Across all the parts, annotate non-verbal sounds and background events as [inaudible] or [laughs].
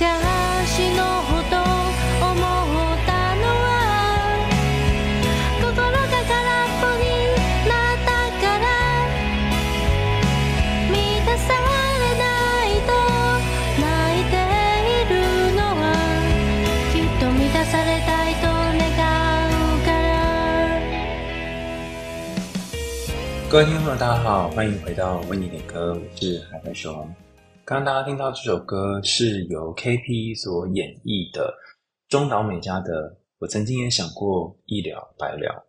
昔のことを思ったのは心が空っぽになったから満たされないと泣いているのはきっと満たされたいと各位听众，大家好，欢迎回到为你点歌，我是海豚熊。刚刚大家听到这首歌是由 KP 所演绎的中岛美嘉的《我曾经也想过一了百了》，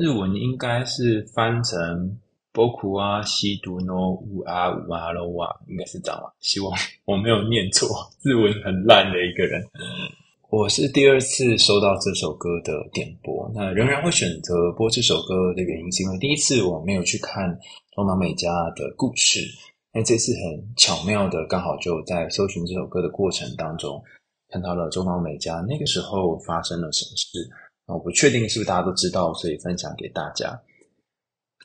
日文应该是翻成“波库啊西都诺乌啊乌啊罗瓦”，应该是这样吧？希望 [laughs] 我没有念错，日文很烂的一个人。我是第二次收到这首歌的点播，那仍然会选择播这首歌的原因，是因为第一次我没有去看中岛美嘉的故事，那这次很巧妙的，刚好就在搜寻这首歌的过程当中，看到了中岛美嘉那个时候发生了什么事，我不确定是不是大家都知道，所以分享给大家。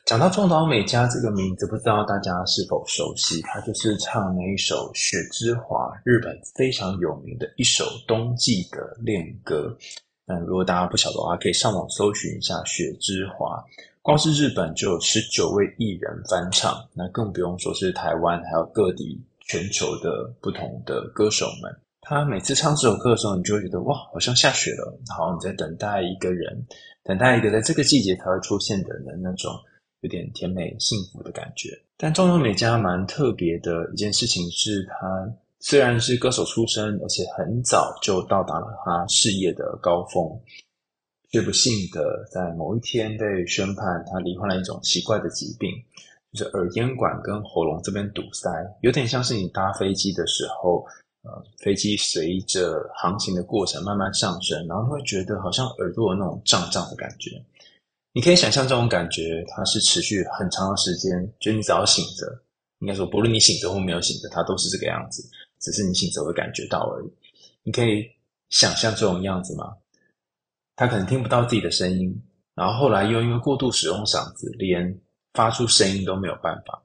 讲到中岛美嘉这个名字，不知道大家是否熟悉？他就是唱那一首《雪之华》，日本非常有名的一首冬季的恋歌。那如果大家不晓得的话，可以上网搜寻一下《雪之华》，光是日本就有十九位艺人翻唱，那更不用说是台湾，还有各地全球的不同的歌手们。他每次唱这首歌的时候，你就会觉得哇，好像下雪了。好像你在等待一个人，等待一个在这个季节才会出现的人那种。有点甜美幸福的感觉，但中岛美嘉蛮特别的一件事情是，她虽然是歌手出身，而且很早就到达了她事业的高峰，却不幸的在某一天被宣判他罹患了一种奇怪的疾病，就是耳咽管跟喉咙这边堵塞，有点像是你搭飞机的时候，呃，飞机随着航行的过程慢慢上升，然后会觉得好像耳朵有那种胀胀的感觉。你可以想象这种感觉，它是持续很长的时间。就你只要醒着，应该说，不论你醒着或没有醒着，它都是这个样子。只是你醒着会感觉到而已。你可以想象这种样子吗？他可能听不到自己的声音，然后后来又因为过度使用嗓子，连发出声音都没有办法。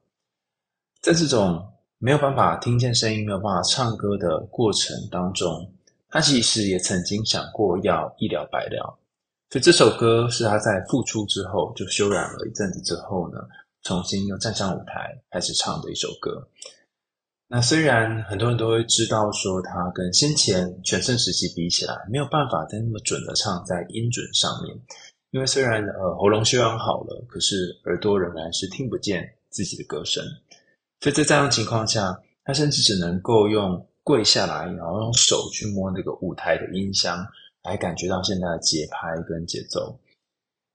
在这种没有办法听见声音、没有办法唱歌的过程当中，他其实也曾经想过要一了百了。所以这首歌是他在复出之后就休养了一阵子之后呢，重新又站上舞台开始唱的一首歌。那虽然很多人都会知道说他跟先前全盛时期比起来没有办法再那么准的唱在音准上面，因为虽然呃喉咙修养好了，可是耳朵仍然是听不见自己的歌声。所以在这样的情况下，他甚至只能够用跪下来，然后用手去摸那个舞台的音箱。来感觉到现在的节拍跟节奏，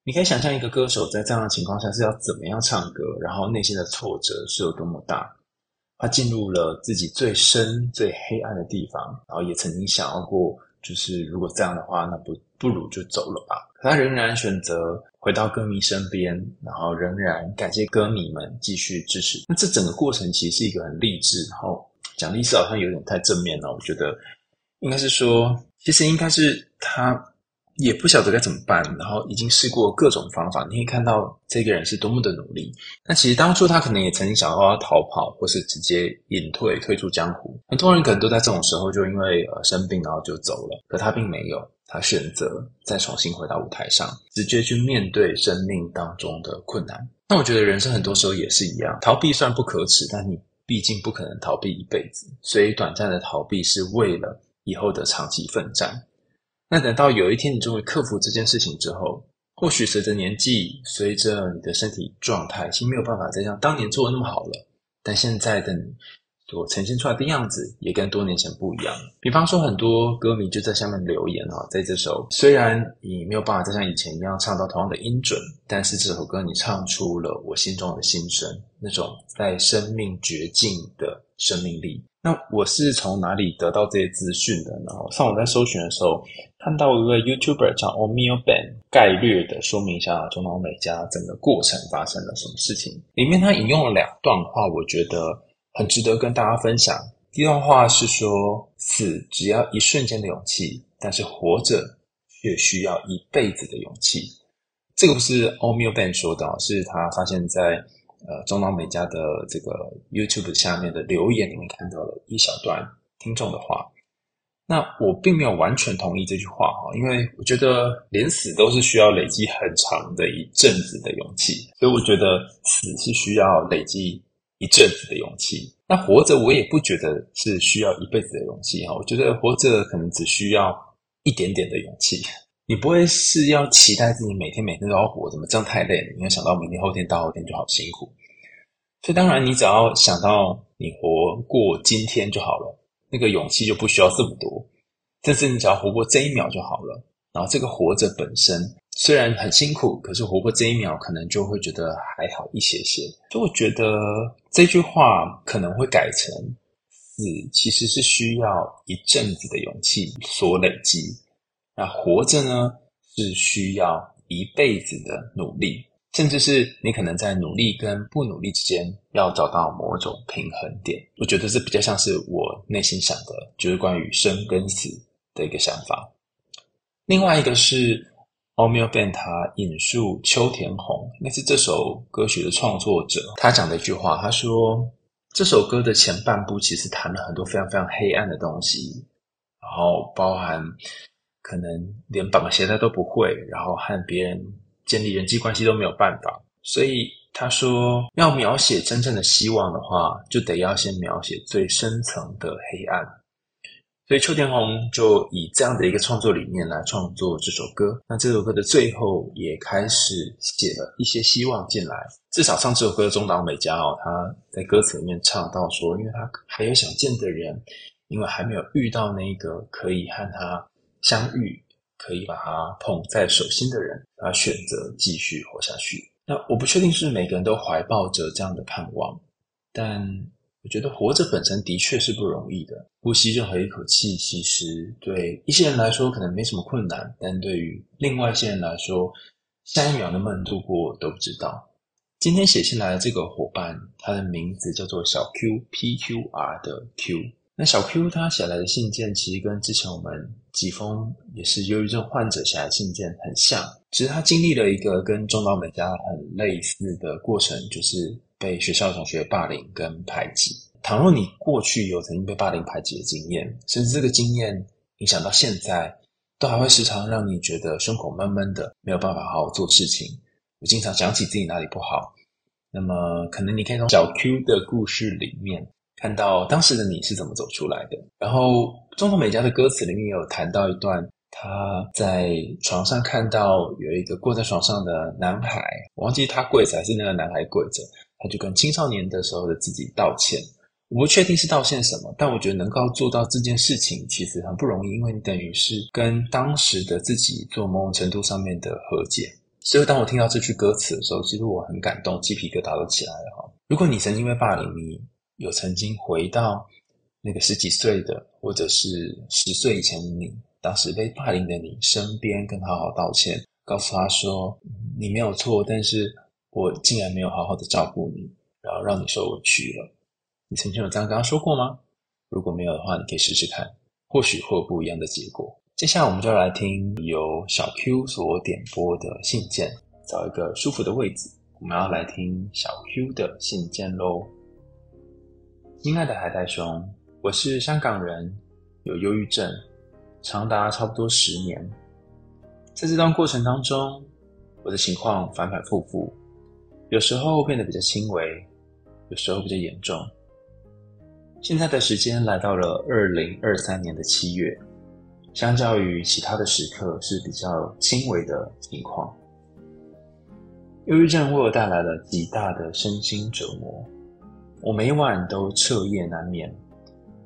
你可以想象一个歌手在这样的情况下是要怎么样唱歌，然后内心的挫折是有多么大。他进入了自己最深、最黑暗的地方，然后也曾经想要过，就是如果这样的话，那不不如就走了吧。可他仍然选择回到歌迷身边，然后仍然感谢歌迷们继续支持。那这整个过程其实是一个很励志，然后讲励志好像有点太正面了，我觉得应该是说。其实应该是他也不晓得该怎么办，然后已经试过各种方法。你可以看到这个人是多么的努力。那其实当初他可能也曾经想要逃跑，或是直接隐退，退出江湖。很多人可能都在这种时候就因为呃生病然后就走了，可他并没有，他选择再重新回到舞台上，直接去面对生命当中的困难。那我觉得人生很多时候也是一样，逃避算不可耻，但你毕竟不可能逃避一辈子，所以短暂的逃避是为了。以后的长期奋战，那等到有一天你终于克服这件事情之后，或许随着年纪，随着你的身体状态，已经没有办法再像当年做的那么好了。但现在的你所呈现出来的样子，也跟多年前不一样。比方说，很多歌迷就在下面留言啊，在这首虽然你没有办法再像以前一样唱到同样的音准，但是这首歌你唱出了我心中的心声，那种在生命绝境的生命力。那我是从哪里得到这些资讯的呢？上网在搜寻的时候，看到一位 YouTuber 叫 Omio Ben，概略的说明一下中岛美嘉整个过程发生了什么事情。里面他引用了两段话，我觉得很值得跟大家分享。第一段话是说：死只要一瞬间的勇气，但是活着却需要一辈子的勇气。这个不是 Omio Ben 说的，是他发现在。呃，中岛美嘉的这个 YouTube 下面的留言里面看到了一小段听众的话，那我并没有完全同意这句话哈，因为我觉得连死都是需要累积很长的一阵子的勇气，所以我觉得死是需要累积一阵子的勇气。那活着我也不觉得是需要一辈子的勇气哈，我觉得活着可能只需要一点点的勇气。你不会是要期待自己每天每天都要活，怎么这样太累了？你要想到明天、后天、大后天就好辛苦。所以当然，你只要想到你活过今天就好了。那个勇气就不需要这么多，但是你只要活过这一秒就好了。然后这个活着本身虽然很辛苦，可是活过这一秒，可能就会觉得还好一些些。所以我觉得这句话可能会改成：死其实是需要一阵子的勇气所累积，那活着呢，是需要一辈子的努力。甚至是你可能在努力跟不努力之间要找到某种平衡点，我觉得这比较像是我内心想的，就是关于生跟死的一个想法。另外一个是 Omiyo Ben 他引述秋田弘，那是这首歌曲的创作者，他讲的一句话，他说这首歌的前半部其实谈了很多非常非常黑暗的东西，然后包含可能连绑鞋带都不会，然后和别人。建立人际关系都没有办法，所以他说，要描写真正的希望的话，就得要先描写最深层的黑暗。所以秋田弘就以这样的一个创作理念来创作这首歌。那这首歌的最后也开始写了一些希望进来。至少唱这首歌的中岛美嘉哦，他在歌词里面唱到说，因为他还有想见的人，因为还没有遇到那个可以和他相遇。可以把它捧在手心的人，他选择继续活下去。那我不确定是每个人都怀抱着这样的盼望，但我觉得活着本身的确是不容易的。呼吸任何一口气，其实对一些人来说可能没什么困难，但对于另外一些人来说，下一秒能不能度过都不知道。今天写信来的这个伙伴，他的名字叫做小 Q P Q R 的 Q。那小 Q 他写来的信件，其实跟之前我们几封也是忧郁症患者写来的信件很像，只是他经历了一个跟中岛美嘉很类似的过程，就是被学校同学霸凌跟排挤。倘若你过去有曾经被霸凌排挤的经验，甚至这个经验影响到现在，都还会时常让你觉得胸口闷闷的，没有办法好好做事情。我经常想起自己哪里不好，那么可能你可以从小 Q 的故事里面。看到当时的你是怎么走出来的？然后中岛美嘉的歌词里面有谈到一段，他在床上看到有一个跪在床上的男孩，我忘记他跪着还是那个男孩跪着，他就跟青少年的时候的自己道歉。我不确定是道歉什么，但我觉得能够做到这件事情其实很不容易，因为你等于是跟当时的自己做某种程度上面的和解。所以当我听到这句歌词的时候，其实我很感动，鸡皮疙瘩都起来了哈。如果你曾经被霸凌，你有曾经回到那个十几岁的，或者是十岁以前的你，当时被霸凌的你身边，跟他好好道歉，告诉他说你没有错，但是我竟然没有好好的照顾你，然后让你受委屈了。你曾经有这样跟他说过吗？如果没有的话，你可以试试看，或许会有不一样的结果。接下来我们就来听由小 Q 所点播的信件，找一个舒服的位置，我们要来听小 Q 的信件喽。亲爱的海带兄，我是香港人，有忧郁症，长达差不多十年。在这段过程当中，我的情况反反复复，有时候变得比较轻微，有时候比较严重。现在的时间来到了二零二三年的七月，相较于其他的时刻是比较轻微的情况。忧郁症为我带来了极大的身心折磨。我每晚都彻夜难眠，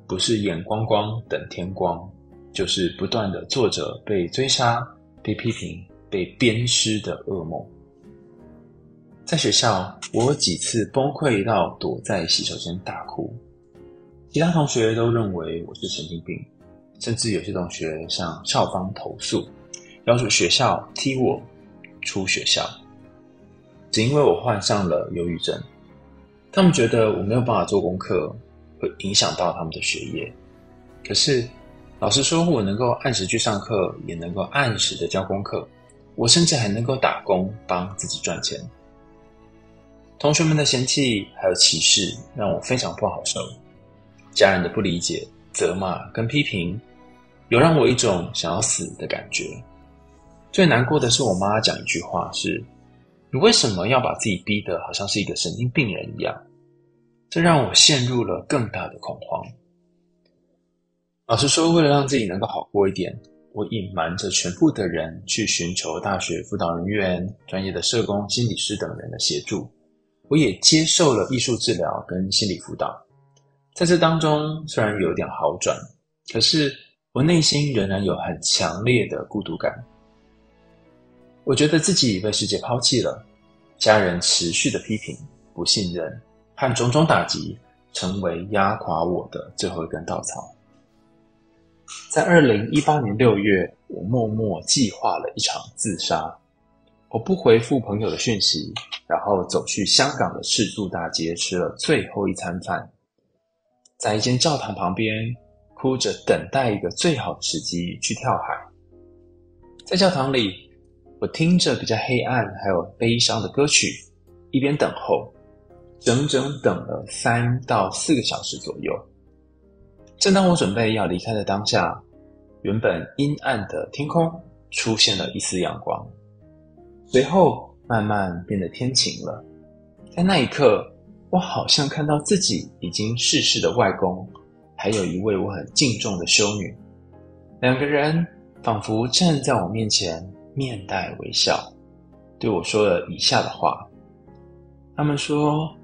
不是眼光光等天光，就是不断的做着被追杀、被批评、被鞭尸的噩梦。在学校，我几次崩溃到躲在洗手间大哭，其他同学都认为我是神经病，甚至有些同学向校方投诉，要求学校踢我出学校，只因为我患上了忧郁症。他们觉得我没有办法做功课，会影响到他们的学业。可是，老实说，我能够按时去上课，也能够按时的交功课，我甚至还能够打工帮自己赚钱。同学们的嫌弃还有歧视，让我非常不好受。家人的不理解、责骂跟批评，有让我一种想要死的感觉。最难过的是，我妈讲一句话是：“你为什么要把自己逼得好像是一个神经病人一样？”这让我陷入了更大的恐慌。老实说，为了让自己能够好过一点，我隐瞒着全部的人去寻求大学辅导人员、专业的社工、心理师等人的协助。我也接受了艺术治疗跟心理辅导。在这当中，虽然有点好转，可是我内心仍然有很强烈的孤独感。我觉得自己被世界抛弃了，家人持续的批评、不信任和种种打击，成为压垮我的最后一根稻草。在二零一八年六月，我默默计划了一场自杀。我不回复朋友的讯息，然后走去香港的赤柱大街吃了最后一餐饭，在一间教堂旁边哭着等待一个最好的时机去跳海。在教堂里。我听着比较黑暗还有悲伤的歌曲，一边等候，整整等了三到四个小时左右。正当我准备要离开的当下，原本阴暗的天空出现了一丝阳光，随后慢慢变得天晴了。在那一刻，我好像看到自己已经逝世的外公，还有一位我很敬重的修女，两个人仿佛站在我面前。面带微笑，对我说了以下的话。他们说：“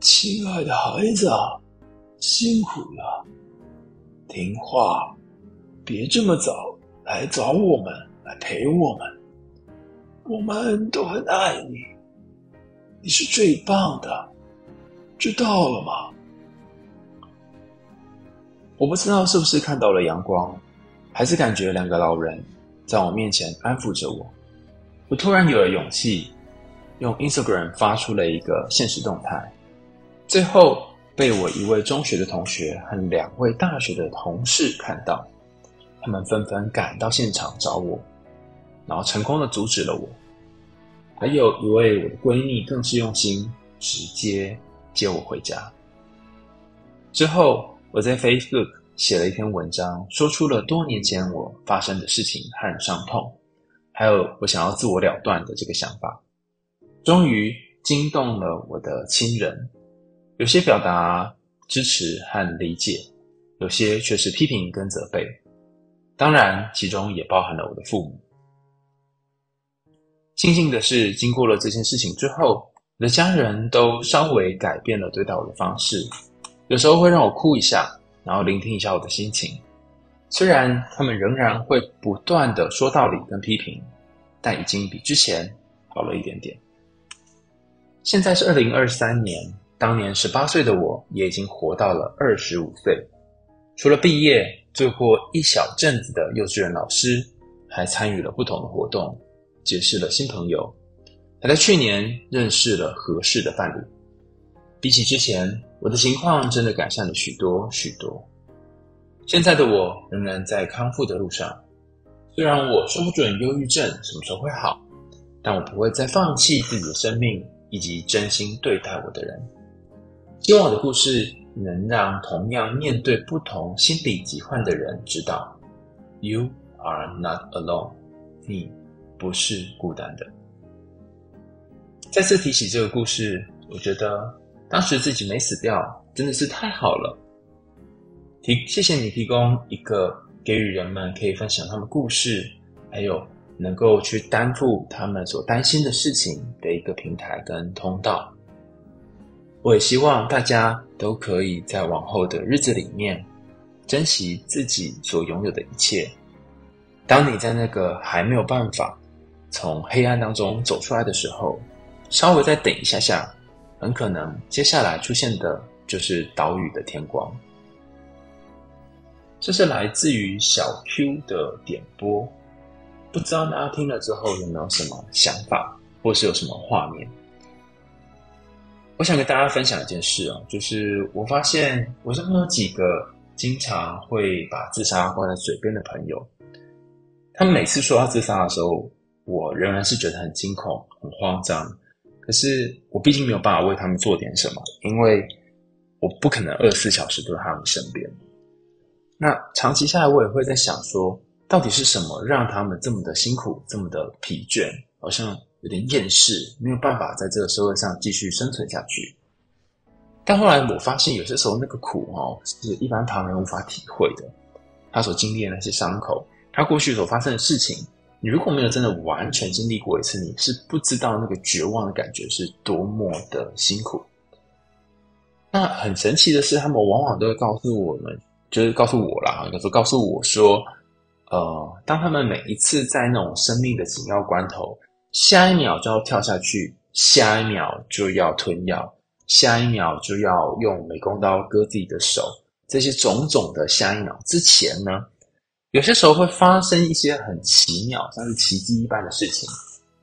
亲爱的孩子，辛苦了，听话，别这么早来找我们，来陪我们。我们都很爱你，你是最棒的，知道了吗？”我不知道是不是看到了阳光，还是感觉两个老人。在我面前安抚着我，我突然有了勇气，用 Instagram 发出了一个现实动态，最后被我一位中学的同学和两位大学的同事看到，他们纷纷赶到现场找我，然后成功的阻止了我。还有一位我的闺蜜更是用心，直接接我回家。之后我在 Facebook。写了一篇文章，说出了多年前我发生的事情和伤痛，还有我想要自我了断的这个想法，终于惊动了我的亲人，有些表达支持和理解，有些却是批评跟责备，当然其中也包含了我的父母。庆幸的是，经过了这件事情之后，我的家人都稍微改变了对待我的方式，有时候会让我哭一下。然后聆听一下我的心情，虽然他们仍然会不断的说道理跟批评，但已经比之前好了一点点。现在是二零二三年，当年十八岁的我也已经活到了二十五岁。除了毕业，做过一小阵子的幼稚园老师，还参与了不同的活动，结识了新朋友，还在去年认识了合适的伴侣。比起之前。我的情况真的改善了许多许多。现在的我仍然在康复的路上，虽然我说不准忧郁症什么时候会好，但我不会再放弃自己的生命以及真心对待我的人。希望我的故事能让同样面对不同心理疾患的人知道，You are not alone，你不是孤单的。再次提起这个故事，我觉得。当时自己没死掉，真的是太好了。提，谢谢你提供一个给予人们可以分享他们故事，还有能够去担负他们所担心的事情的一个平台跟通道。我也希望大家都可以在往后的日子里面珍惜自己所拥有的一切。当你在那个还没有办法从黑暗当中走出来的时候，稍微再等一下下。很可能接下来出现的就是岛屿的天光。这是来自于小 Q 的点播，不知道大家听了之后有没有什么想法，或是有什么画面？我想跟大家分享一件事啊，就是我发现我身边有几个经常会把自杀挂在嘴边的朋友，他们每次说到自杀的时候，我仍然是觉得很惊恐、很慌张。可是我毕竟没有办法为他们做点什么，因为我不可能二十四小时都在他们身边。那长期下来，我也会在想说，到底是什么让他们这么的辛苦，这么的疲倦，好像有点厌世，没有办法在这个社会上继续生存下去。但后来我发现，有些时候那个苦哦，是一般旁人无法体会的。他所经历的那些伤口，他过去所发生的事情，你如果没有真的完全经历过一次，你是不知道那个绝望的感觉是多么的辛苦。那很神奇的是，他们往往都会告诉我们。就是告诉我啦，有时候告诉我说，呃，当他们每一次在那种生命的紧要关头，下一秒就要跳下去，下一秒就要吞药，下一秒就要用美工刀割自己的手，这些种种的下一秒之前呢，有些时候会发生一些很奇妙，像是奇迹一般的事情。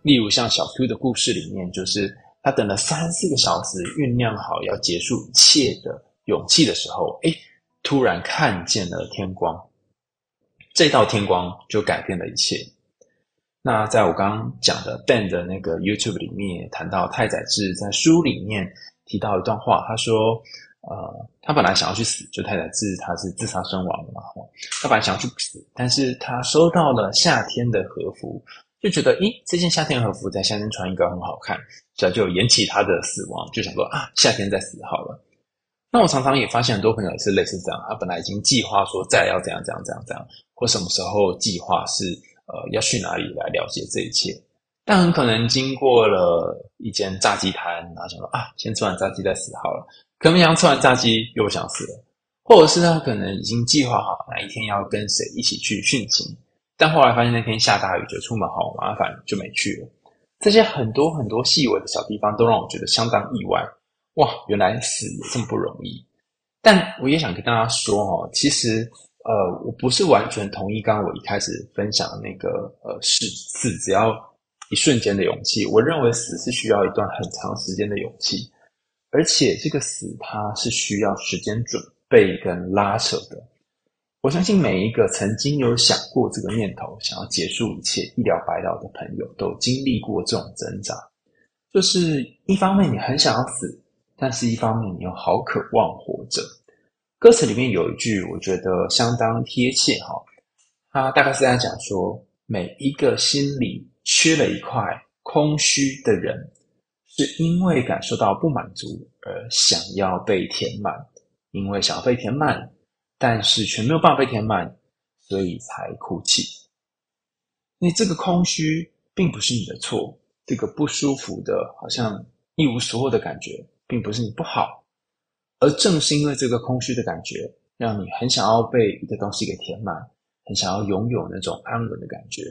例如像小 Q 的故事里面，就是他等了三四个小时酝酿好要结束一切的勇气的时候，诶突然看见了天光，这道天光就改变了一切。那在我刚刚讲的 Ben 的那个 YouTube 里面，谈到太宰治在书里面提到一段话，他说：“呃，他本来想要去死，就太宰治他是自杀身亡的嘛，他本来想要去死，但是他收到了夏天的和服，就觉得，咦，这件夏天和服在夏天穿应该很好看，所以就延期他的死亡，就想说啊，夏天再死好了。”那我常常也发现很多朋友也是类似这样，他本来已经计划说再要怎样怎样怎样怎样，或什么时候计划是呃要去哪里来了解这一切，但很可能经过了一间炸鸡摊，然后想说啊，先吃完炸鸡再死好了，可能想吃完炸鸡又想死了，或者是他可能已经计划好哪一天要跟谁一起去殉情，但后来发现那天下大雨，就出门好麻烦，就没去了。这些很多很多细微的小地方，都让我觉得相当意外。哇，原来死也这么不容易！但我也想跟大家说哦，其实呃，我不是完全同意刚刚我一开始分享的那个呃，是死只要一瞬间的勇气。我认为死是需要一段很长时间的勇气，而且这个死它是需要时间准备跟拉扯的。我相信每一个曾经有想过这个念头，想要结束一切、一了百了的朋友，都经历过这种挣扎。就是一方面你很想要死。但是，一方面你又好渴望活着。歌词里面有一句，我觉得相当贴切哈。他大概是在讲说，每一个心里缺了一块空虚的人，是因为感受到不满足而想要被填满，因为想要被填满，但是却没有办法被填满，所以才哭泣。那这个空虚并不是你的错，这个不舒服的，好像一无所有的感觉。并不是你不好，而正是因为这个空虚的感觉，让你很想要被一个东西给填满，很想要拥有那种安稳的感觉。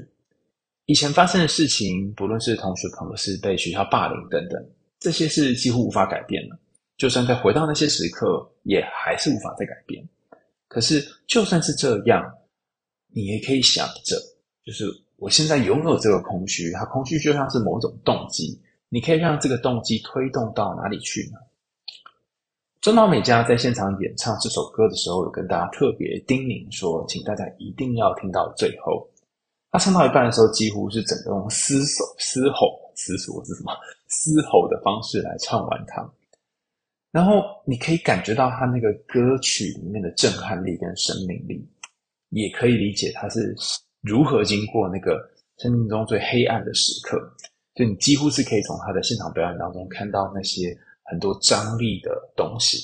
以前发生的事情，不论是同学朋友是被学校霸凌等等，这些是几乎无法改变的。就算再回到那些时刻，也还是无法再改变。可是，就算是这样，你也可以想着，就是我现在拥有这个空虚，它空虚就像是某种动机。你可以让这个动机推动到哪里去呢？中岛美嘉在现场演唱这首歌的时候，有跟大家特别叮咛说，请大家一定要听到最后。他唱到一半的时候，几乎是整个用嘶吼、嘶吼、嘶吼是什么？嘶吼的方式来唱完它。然后你可以感觉到他那个歌曲里面的震撼力跟生命力，也可以理解他是如何经过那个生命中最黑暗的时刻。就你几乎是可以从他的现场表演当中看到那些很多张力的东西。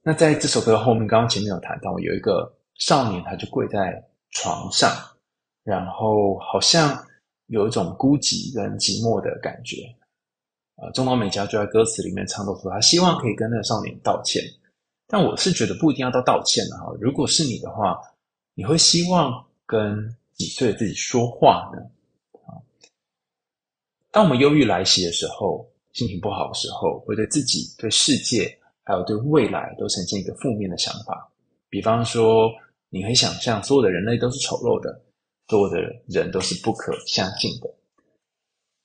那在这首歌后面，刚刚前面有谈到，有一个少年，他就跪在床上，然后好像有一种孤寂跟寂寞的感觉。呃，中岛美嘉就在歌词里面唱到说，他希望可以跟那个少年道歉。但我是觉得不一定要到道歉的哈。如果是你的话，你会希望跟几岁的自己说话呢？啊当我们忧郁来袭的时候，心情不好的时候，会对自己、对世界，还有对未来都呈现一个负面的想法。比方说，你可以想象所有的人类都是丑陋的，所有的人都是不可相信的。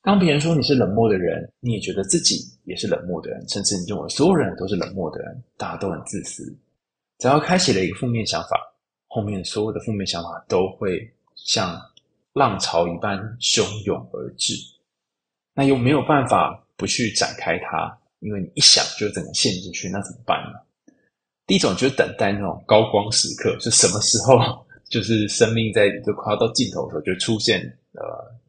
当别人说你是冷漠的人，你也觉得自己也是冷漠的人，甚至你认为所有人都是冷漠的人，大家都很自私。只要开启了一个负面想法，后面所有的负面想法都会像浪潮一般汹涌而至。那又没有办法不去展开它，因为你一想就整个陷进去，那怎么办呢？第一种就是等待那种高光时刻，就什么时候就是生命在就快要到尽头的时候，就出现呃，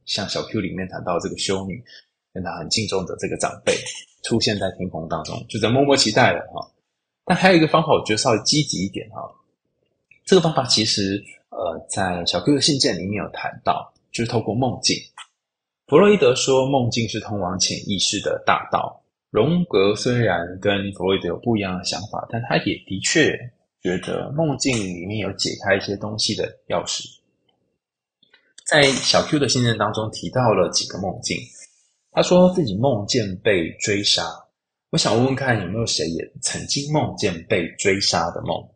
像小 Q 里面谈到这个修女跟他很敬重的这个长辈出现在天空当中，就在默默期待了哈。但还有一个方法，我觉得稍微积极一点哈。这个方法其实呃，在小 Q 的信件里面有谈到，就是透过梦境。弗洛伊德说，梦境是通往潜意识的大道。荣格虽然跟弗洛伊德有不一样的想法，但他也的确觉得梦境里面有解开一些东西的钥匙。在小 Q 的信件当中提到了几个梦境，他说自己梦见被追杀。我想问问看，有没有谁也曾经梦见被追杀的梦？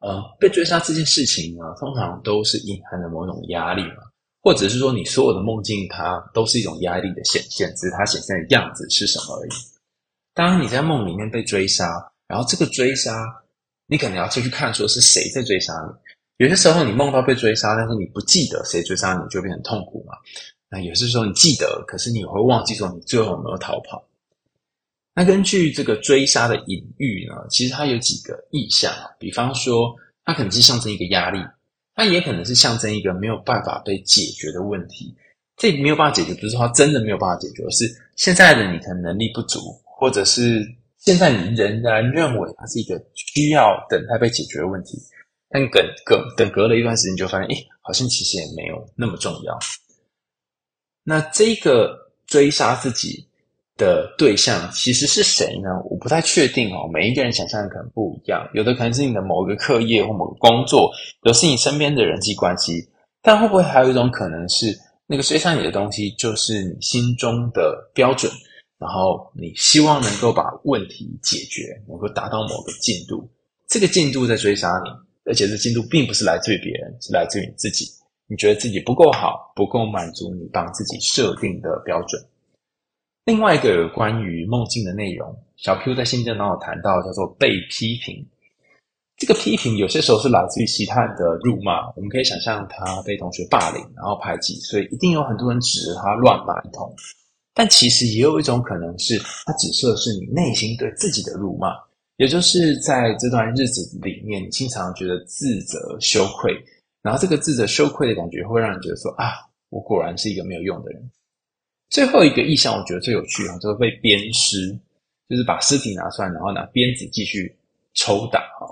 呃，被追杀这件事情呢，通常都是隐含着某种压力嘛。或者是说，你所有的梦境，它都是一种压力的显现，只是它显现的样子是什么而已。当你在梦里面被追杀，然后这个追杀，你可能要出去看说是谁在追杀你。有些时候你梦到被追杀，但是你不记得谁追杀你，就变成痛苦嘛。那有些时候你记得，可是你会忘记说你最后有没有逃跑。那根据这个追杀的隐喻呢，其实它有几个意象，比方说，它可能是象征一个压力。它也可能是象征一个没有办法被解决的问题。这没有办法解决，不是说它真的没有办法解决，而是现在的你可能能力不足，或者是现在你仍然认为它是一个需要等待被解决的问题。但等隔等隔了一段时间，就发现，诶，好像其实也没有那么重要。那这个追杀自己的对象其实是谁呢？我不太确定哦。每一个人想象的可能不一样，有的可能是你的某一个课业或某个工作，有是你身边的人际关系。但会不会还有一种可能是，那个追杀你的东西就是你心中的标准，然后你希望能够把问题解决，能够达到某个进度。这个进度在追杀你，而且这进度并不是来自于别人，是来自于你自己。你觉得自己不够好，不够满足你帮自己设定的标准。另外一个有关于梦境的内容，小 Q 在信件当中谈到，叫做被批评。这个批评有些时候是来自于其他人的辱骂，我们可以想象他被同学霸凌，然后排挤，所以一定有很多人指着他乱骂一通。但其实也有一种可能是，他指涉的是你内心对自己的辱骂，也就是在这段日子里面，你经常觉得自责、羞愧，然后这个自责、羞愧的感觉会让你觉得说啊，我果然是一个没有用的人。最后一个意象，我觉得最有趣哈，就是被鞭尸，就是把尸体拿出来，然后拿鞭子继续抽打哈。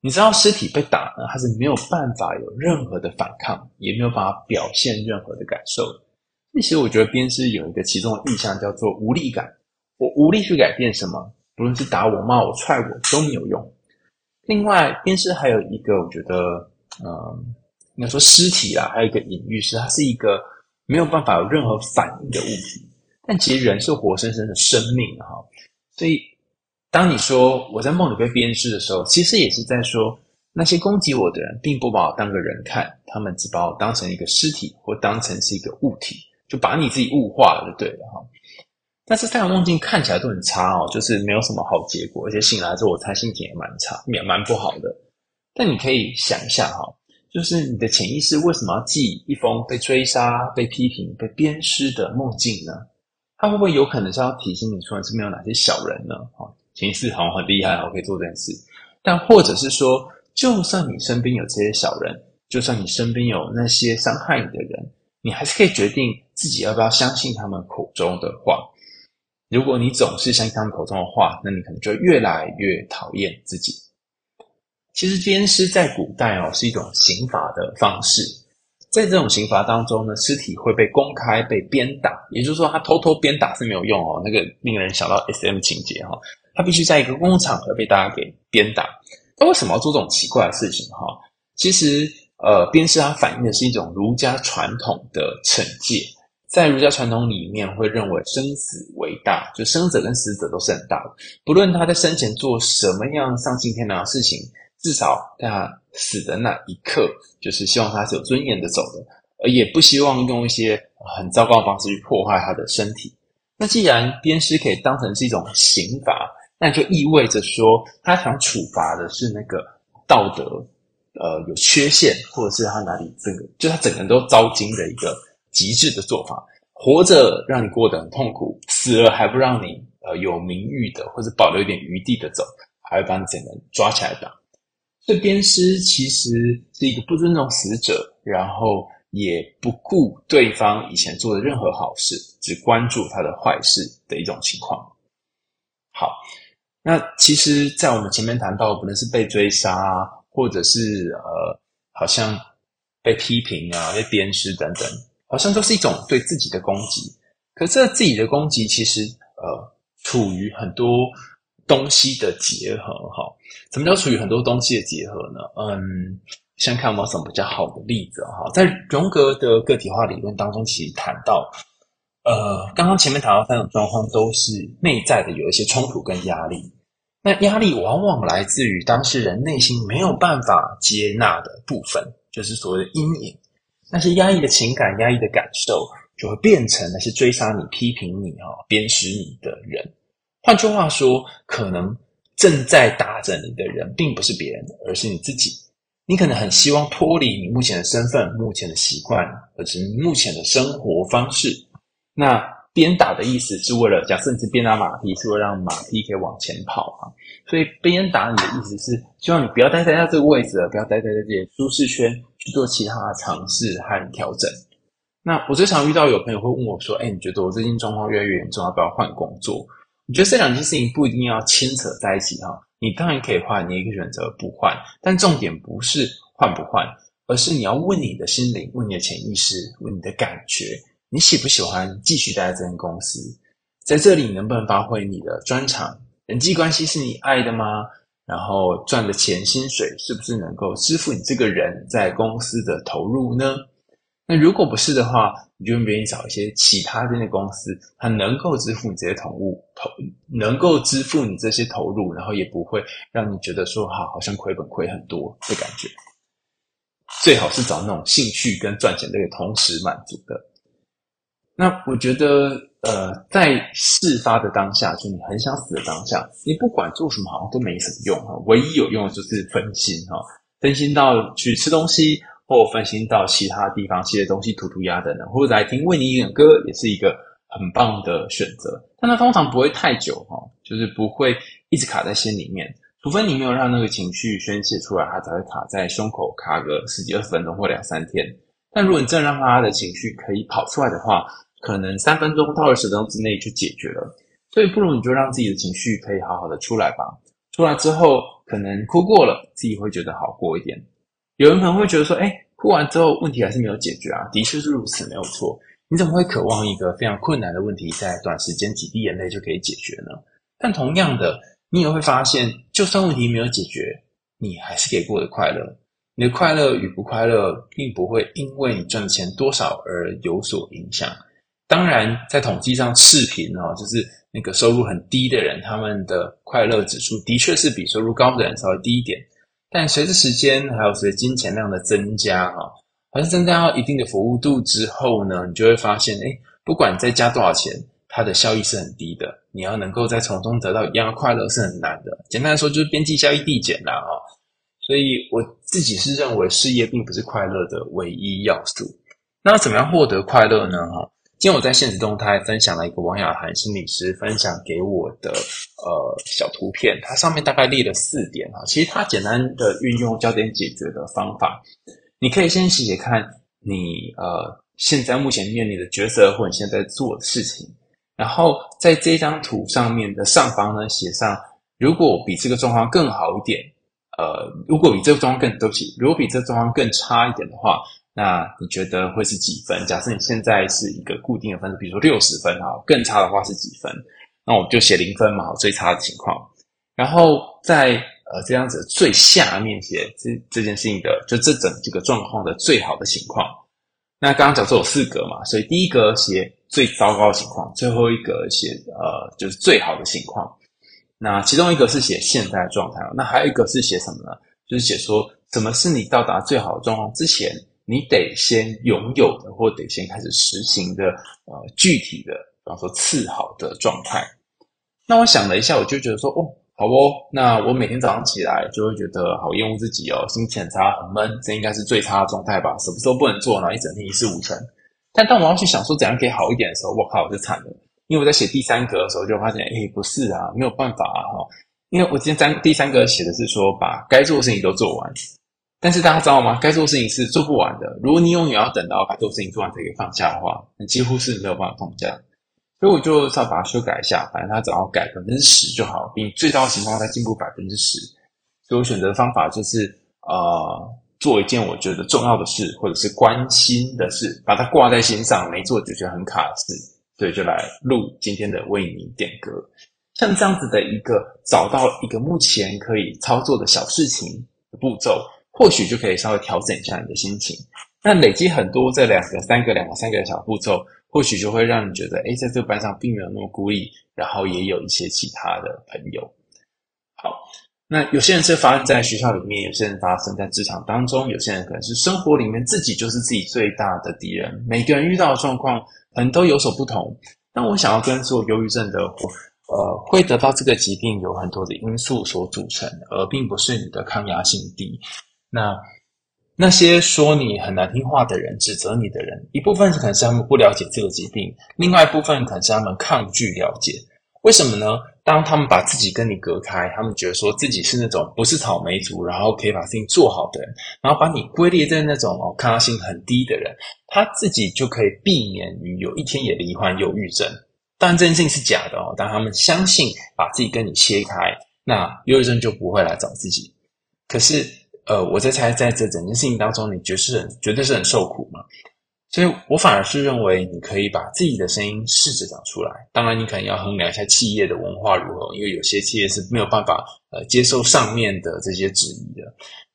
你知道尸体被打呢，它是没有办法有任何的反抗，也没有办法表现任何的感受。其实我觉得鞭尸有一个其中的意象叫做无力感，我无力去改变什么，不论是打我、骂我、踹我都没有用。另外，鞭尸还有一个我觉得，嗯，应该说尸体啦，还有一个隐喻是它是一个。没有办法有任何反应的物体，但其实人是活生生的生命哈，所以当你说我在梦里被鞭尸的时候，其实也是在说那些攻击我的人并不把我当个人看，他们只把我当成一个尸体或当成是一个物体，就把你自己物化了就对了哈。但是太阳梦境看起来都很差哦，就是没有什么好结果，而且醒来之后我猜心情也蛮差，也蛮不好的。但你可以想一下哈。就是你的潜意识为什么要记一封被追杀、被批评、被鞭尸的梦境呢？它会不会有可能是要提醒你说，你身边有哪些小人呢？哈，潜意识好像很厉害，我可以做这件事。但或者是说，就算你身边有这些小人，就算你身边有那些伤害你的人，你还是可以决定自己要不要相信他们口中的话。如果你总是相信他们口中的话，那你可能就越来越讨厌自己。其实鞭尸在古代哦是一种刑罚的方式，在这种刑罚当中呢，尸体会被公开被鞭打，也就是说，他偷偷鞭打是没有用哦，那个令人想到 SM 情节哈，他必须在一个公共场合被大家给鞭打。那为什么要做这种奇怪的事情哈？其实呃，鞭尸它反映的是一种儒家传统的惩戒，在儒家传统里面会认为生死为大，就生者跟死者都是很大的，不论他在生前做什么样丧尽天良的事情。至少在他死的那一刻，就是希望他是有尊严的走的，而也不希望用一些很糟糕的方式去破坏他的身体。那既然鞭尸可以当成是一种刑罚，那就意味着说，他想处罚的是那个道德呃有缺陷，或者是他哪里这个，就他整个人都糟心的一个极致的做法。活着让你过得很痛苦，死了还不让你呃有名誉的或者保留一点余地的走。还会把你整个人抓起来打。这鞭尸其实是一个不尊重死者，然后也不顾对方以前做的任何好事，只关注他的坏事的一种情况。好，那其实，在我们前面谈到，不论是被追杀啊，或者是呃，好像被批评啊、被鞭尸等等，好像都是一种对自己的攻击。可是，这自己的攻击其实呃，处于很多。东西的结合，哈，什么叫处于很多东西的结合呢？嗯，先看有没有什么比较好的例子，哈，在荣格的个体化理论当中，其实谈到，呃，刚刚前面谈到三种状况都是内在的，有一些冲突跟压力。那压力往往来自于当事人内心没有办法接纳的部分，就是所谓的阴影。那些压抑的情感、压抑的感受，就会变成那些追杀你、批评你、哈、鞭尸你的人。换句话说，可能正在打着你的人，并不是别人，而是你自己。你可能很希望脱离你目前的身份、目前的习惯，而是目前的生活方式。那鞭打的意思是为了，假设你是鞭打马匹，是为了让马匹可以往前跑啊。所以鞭打你的意思是希望你不要待在他这个位置了，不要待在这些舒适圈，去做其他的尝试和调整。那我最常遇到有朋友会问我说：“哎，你觉得我最近状况越来越严重，要不要换工作？”我觉得这两件事情不一定要牵扯在一起哈，你当然可以换，你也可以选择不换，但重点不是换不换，而是你要问你的心灵，问你的潜意识，问你的感觉，你喜不喜欢继续待在这间公司？在这里能不能发挥你的专长？人际关系是你爱的吗？然后赚的钱薪水是不是能够支付你这个人在公司的投入呢？那如果不是的话，你就愿意找一些其他的公司，它能够支付你这些投入，投能够支付你这些投入，然后也不会让你觉得说好好像亏本亏很多的感觉。最好是找那种兴趣跟赚钱这个同时满足的。那我觉得，呃，在事发的当下，就你很想死的当下，你不管做什么，好像都没什么用哈。唯一有用的就是分心哈，分心到去吃东西。或分心到其他地方，写的东西涂涂鸦等等，或者来听为你演歌，也是一个很棒的选择。但它通常不会太久哈，就是不会一直卡在心里面，除非你没有让那个情绪宣泄出来，它才会卡在胸口卡个十几二十分钟或两三天。但如果你真的让他的情绪可以跑出来的话，可能三分钟到二十分钟之内就解决了。所以不如你就让自己的情绪可以好好的出来吧。出来之后，可能哭过了，自己会觉得好过一点。有人可能会觉得说：“哎，哭完之后问题还是没有解决啊？”的确是如此，没有错。你怎么会渴望一个非常困难的问题在短时间几滴眼泪就可以解决呢？但同样的，你也会发现，就算问题没有解决，你还是可以过得快乐。你的快乐与不快乐，并不会因为你赚的钱多少而有所影响。当然，在统计上，赤贫哦，就是那个收入很低的人，他们的快乐指数的确是比收入高的人稍微低一点。但随着时间，还有随着金钱量的增加，哈，还是增加到一定的服务度之后呢，你就会发现，诶，不管再加多少钱，它的效益是很低的。你要能够在从中得到一样的快乐是很难的。简单来说，就是边际效益递减啦，哈。所以我自己是认为，事业并不是快乐的唯一要素。那怎么样获得快乐呢？哈。今天我在限时动态分享了一个王雅涵心理师分享给我的呃小图片，它上面大概列了四点哈，其实它简单的运用焦点解决的方法，你可以先写写看你呃现在目前面临的角色或者你现在做的事情，然后在这张图上面的上方呢写上，如果比这个状况更好一点，呃，如果比这个状况更对不起，如果比这个状况更差一点的话。那你觉得会是几分？假设你现在是一个固定的分数，比如说六十分哈，更差的话是几分？那我们就写零分嘛，最差的情况。然后在呃这样子最下面写这这件事情的，就这整这个状况的最好的情况。那刚刚讲说有四格嘛，所以第一格写最糟糕的情况，最后一格写呃就是最好的情况。那其中一个是写现在的状态，那还有一个是写什么呢？就是写说什么是你到达最好的状况之前。你得先拥有的，或得先开始实行的，呃，具体的，比方说次好的状态。那我想了一下，我就觉得说，哦，好哦，那我每天早上起来就会觉得好厌恶自己哦，心情很差，很闷，这应该是最差的状态吧？什么时候不能做呢？一整天一事无成。但当我要去想说怎样可以好一点的时候，我靠，我就惨了，因为我在写第三格的时候就发现，哎，不是啊，没有办法啊，哈，因为我今天三第三个写的是说把该做的事情都做完，但是大家知道吗？该做事情是做不完的。如果你永远要等到把做事情做完才可以放假的话，那几乎是没有办法放假。所以我就要把它修改一下，反正它只要改百分之十就好，比你最糟的情况再进步百分之十。所以我选择的方法就是呃，做一件我觉得重要的事，或者是关心的事，把它挂在心上，没做就觉得很卡的事，所以就来录今天的为你点歌。像这样子的一个找到一个目前可以操作的小事情的步骤，或许就可以稍微调整一下你的心情。那累积很多这两个、三个、两个、三个的小步骤。或许就会让你觉得，诶，在这个班上并没有那么孤立，然后也有一些其他的朋友。好，那有些人是发生在学校里面，有些人发生在职场当中，有些人可能是生活里面自己就是自己最大的敌人。每个人遇到的状况可能都有所不同。那我想要跟所有忧郁症的，呃，会得到这个疾病有很多的因素所组成，而并不是你的抗压性低。那。那些说你很难听话的人，指责你的人，一部分可能是他们不了解这个疾病，另外一部分可能是他们抗拒了解。为什么呢？当他们把自己跟你隔开，他们觉得说自己是那种不是草莓族，然后可以把事情做好的人，然后把你归类在那种哦抗压性很低的人，他自己就可以避免于有一天也罹患忧郁症。当然，这件事情是假的哦。当他们相信把自己跟你切开，那忧郁症就不会来找自己。可是。呃，我在猜，在这整件事情当中，你绝是很绝对是很受苦嘛，所以我反而是认为你可以把自己的声音试着讲出来。当然，你可能要衡量一下企业的文化如何，因为有些企业是没有办法呃接受上面的这些质疑的。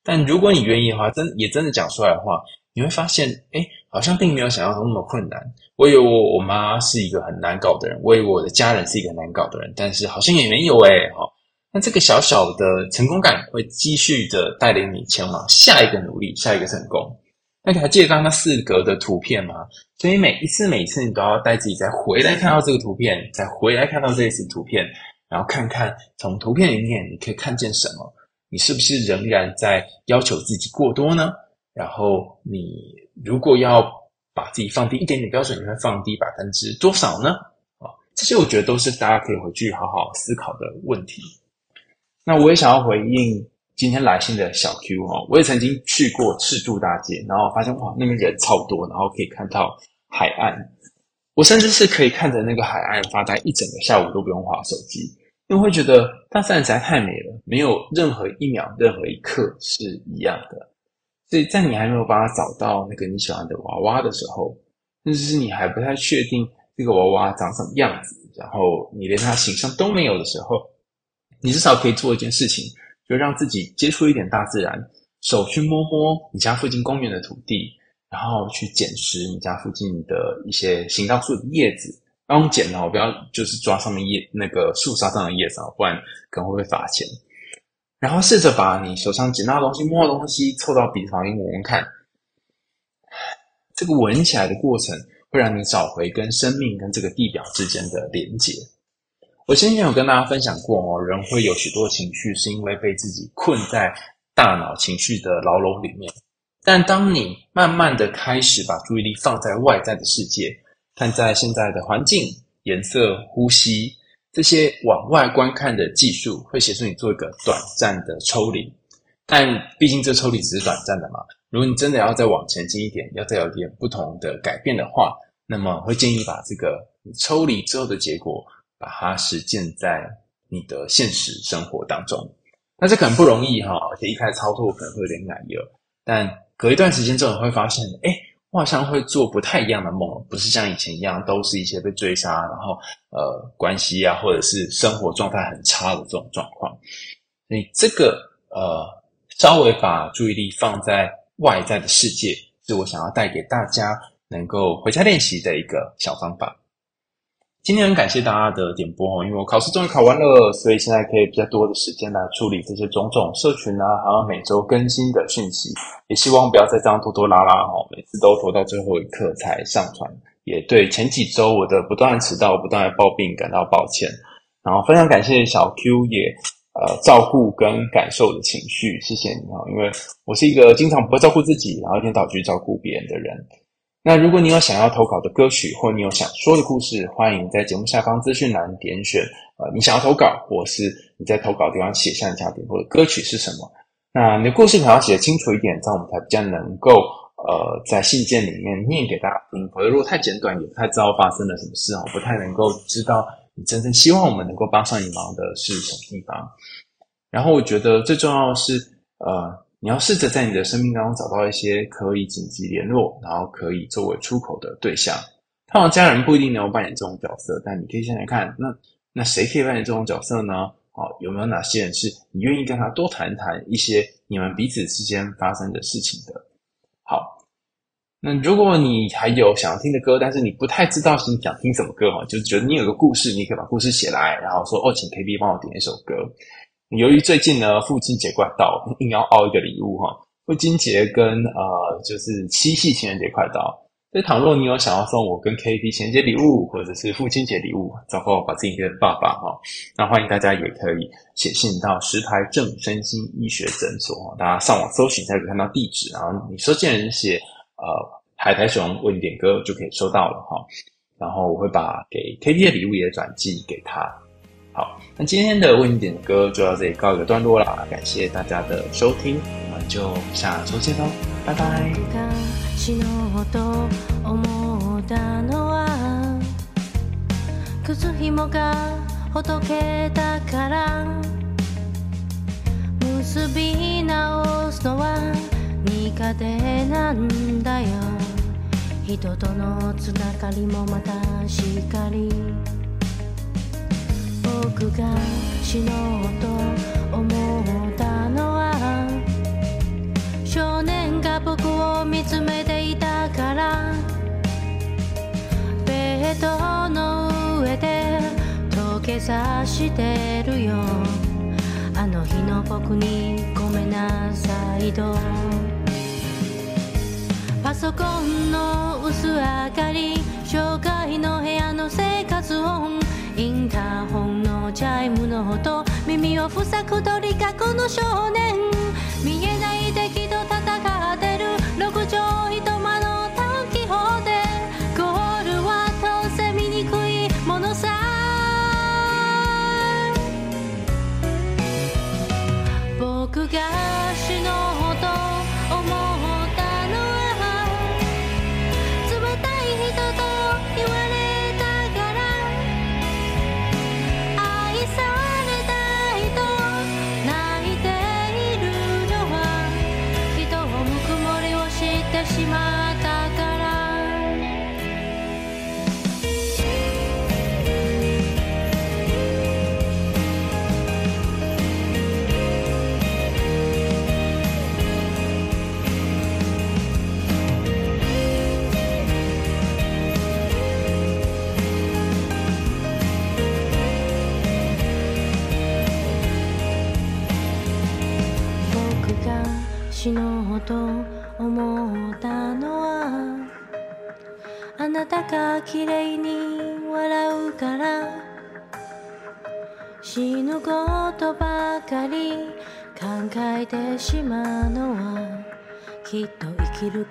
但如果你愿意的话，真也真的讲出来的话，你会发现，哎，好像并没有想象中那么困难。我以为我我妈是一个很难搞的人，我以为我的家人是一个很难搞的人，但是好像也没有哎，哈。那这个小小的成功感会继续的带领你前往下一个努力，下一个成功。那你还记得刚刚四格的图片吗？所以每一次，每一次你都要带自己再回来看到这个图片，再回来看到这一次图片，然后看看从图片里面你可以看见什么。你是不是仍然在要求自己过多呢？然后你如果要把自己放低一点点标准，你会放低百分之多少呢？啊，这些我觉得都是大家可以回去好好思考的问题。那我也想要回应今天来信的小 Q 哈，我也曾经去过赤柱大街，然后发现哇，那边人超多，然后可以看到海岸，我甚至是可以看着那个海岸发呆一整个下午都不用滑手机，因为会觉得大自然实在太美了，没有任何一秒、任何一刻是一样的。所以在你还没有办法找到那个你喜欢的娃娃的时候，甚至是你还不太确定这个娃娃长什么样子，然后你连它形象都没有的时候。你至少可以做一件事情，就让自己接触一点大自然，手去摸摸你家附近公园的土地，然后去捡拾你家附近的一些行道树的叶子。然后捡哦，不要就是抓上面叶那个树梢上的叶子哦，不然可能会被罚钱。然后试着把你手上捡到的东西、摸的东西凑到鼻子旁边闻闻看，这个闻起来的过程会让你找回跟生命跟这个地表之间的连结。我先前有跟大家分享过哦，人会有许多情绪，是因为被自己困在大脑情绪的牢笼里面。但当你慢慢的开始把注意力放在外在的世界，看在现在的环境、颜色、呼吸这些往外观看的技术，会协助你做一个短暂的抽离。但毕竟这抽离只是短暂的嘛。如果你真的要再往前进一点，要再有一点不同的改变的话，那么会建议把这个抽离之后的结果。把它实践在你的现实生活当中，那这可能不容易哈，而且一开始操作可能会有点难有，但隔一段时间之后，你会发现，哎，我好像会做不太一样的梦，不是像以前一样，都是一些被追杀，然后呃关系啊，或者是生活状态很差的这种状况。所以这个呃，稍微把注意力放在外在的世界，是我想要带给大家能够回家练习的一个小方法。今天很感谢大家的点播哦，因为我考试终于考完了，所以现在可以比较多的时间来处理这些种种社群啊，还有每周更新的讯息。也希望不要再这样拖拖拉拉哦，每次都拖到最后一刻才上传。也对前几周我的不断迟到、不断的抱病感到抱歉。然后非常感谢小 Q 也呃照顾跟感受的情绪，谢谢你哦，因为我是一个经常不会照顾自己，然后一天到晚去照顾别人的人。那如果你有想要投稿的歌曲，或你有想说的故事，欢迎在节目下方资讯栏点选，呃，你想要投稿，或是你在投稿地方写下你想点播的歌曲是什么。那你的故事可能要写得清楚一点，这样我们才比较能够呃在信件里面念给大家听。否则如果太简短，也不太知道发生了什么事哦，不太能够知道你真正希望我们能够帮上你忙的是什么地方。然后我觉得最重要的是呃。你要试着在你的生命当中找到一些可以紧急联络，然后可以作为出口的对象。通常家人不一定能够扮演这种角色，但你可以先来看，那那谁可以扮演这种角色呢？好，有没有哪些人是你愿意跟他多谈谈一些你们彼此之间发生的事情的？好，那如果你还有想要听的歌，但是你不太知道你想听什么歌哈，就是觉得你有个故事，你可以把故事写来，然后说哦，请 KB 帮我点一首歌。由于最近呢，父亲节快到，硬要凹一个礼物哈。父亲节跟呃，就是七夕情人节快到，所以倘若你有想要送我跟 KB 情人节礼物，或者是父亲节礼物，然后把自己变成爸爸哈，那欢迎大家也可以写信到石牌正身心医学诊所，大家上网搜寻才可以看到地址，然后你收件人写呃海苔熊为你点歌就可以收到了哈。然后我会把给 KB 的礼物也转寄给他。好，那今天的为你点歌就到这里告一个段落啦，感谢大家的收听，我们就下周见喽，拜拜。僕が死のうと思ったのは少年が仆を见つめていたから。ベッドの上で土下座してるよ。あの日の仆にごめんなさいとパソコンの薄明かり绍介の部屋の生活音。インターホンのチャイムの音耳を塞ぐ鳥かこの少年。見え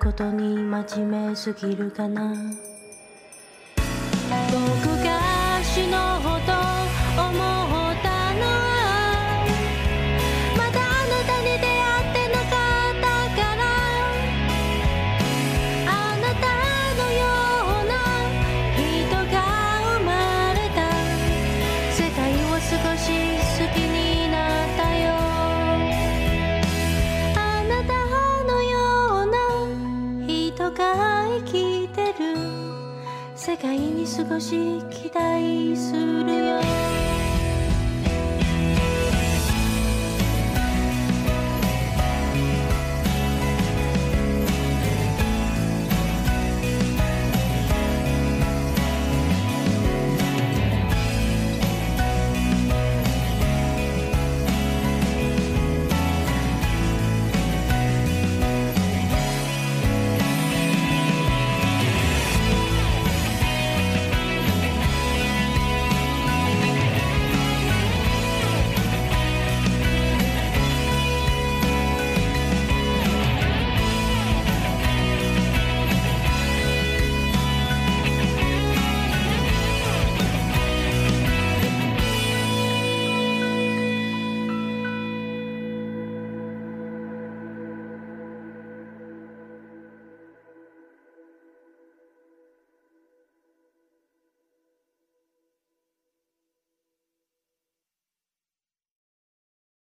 ことに真面目すぎるかな。僕が死のうと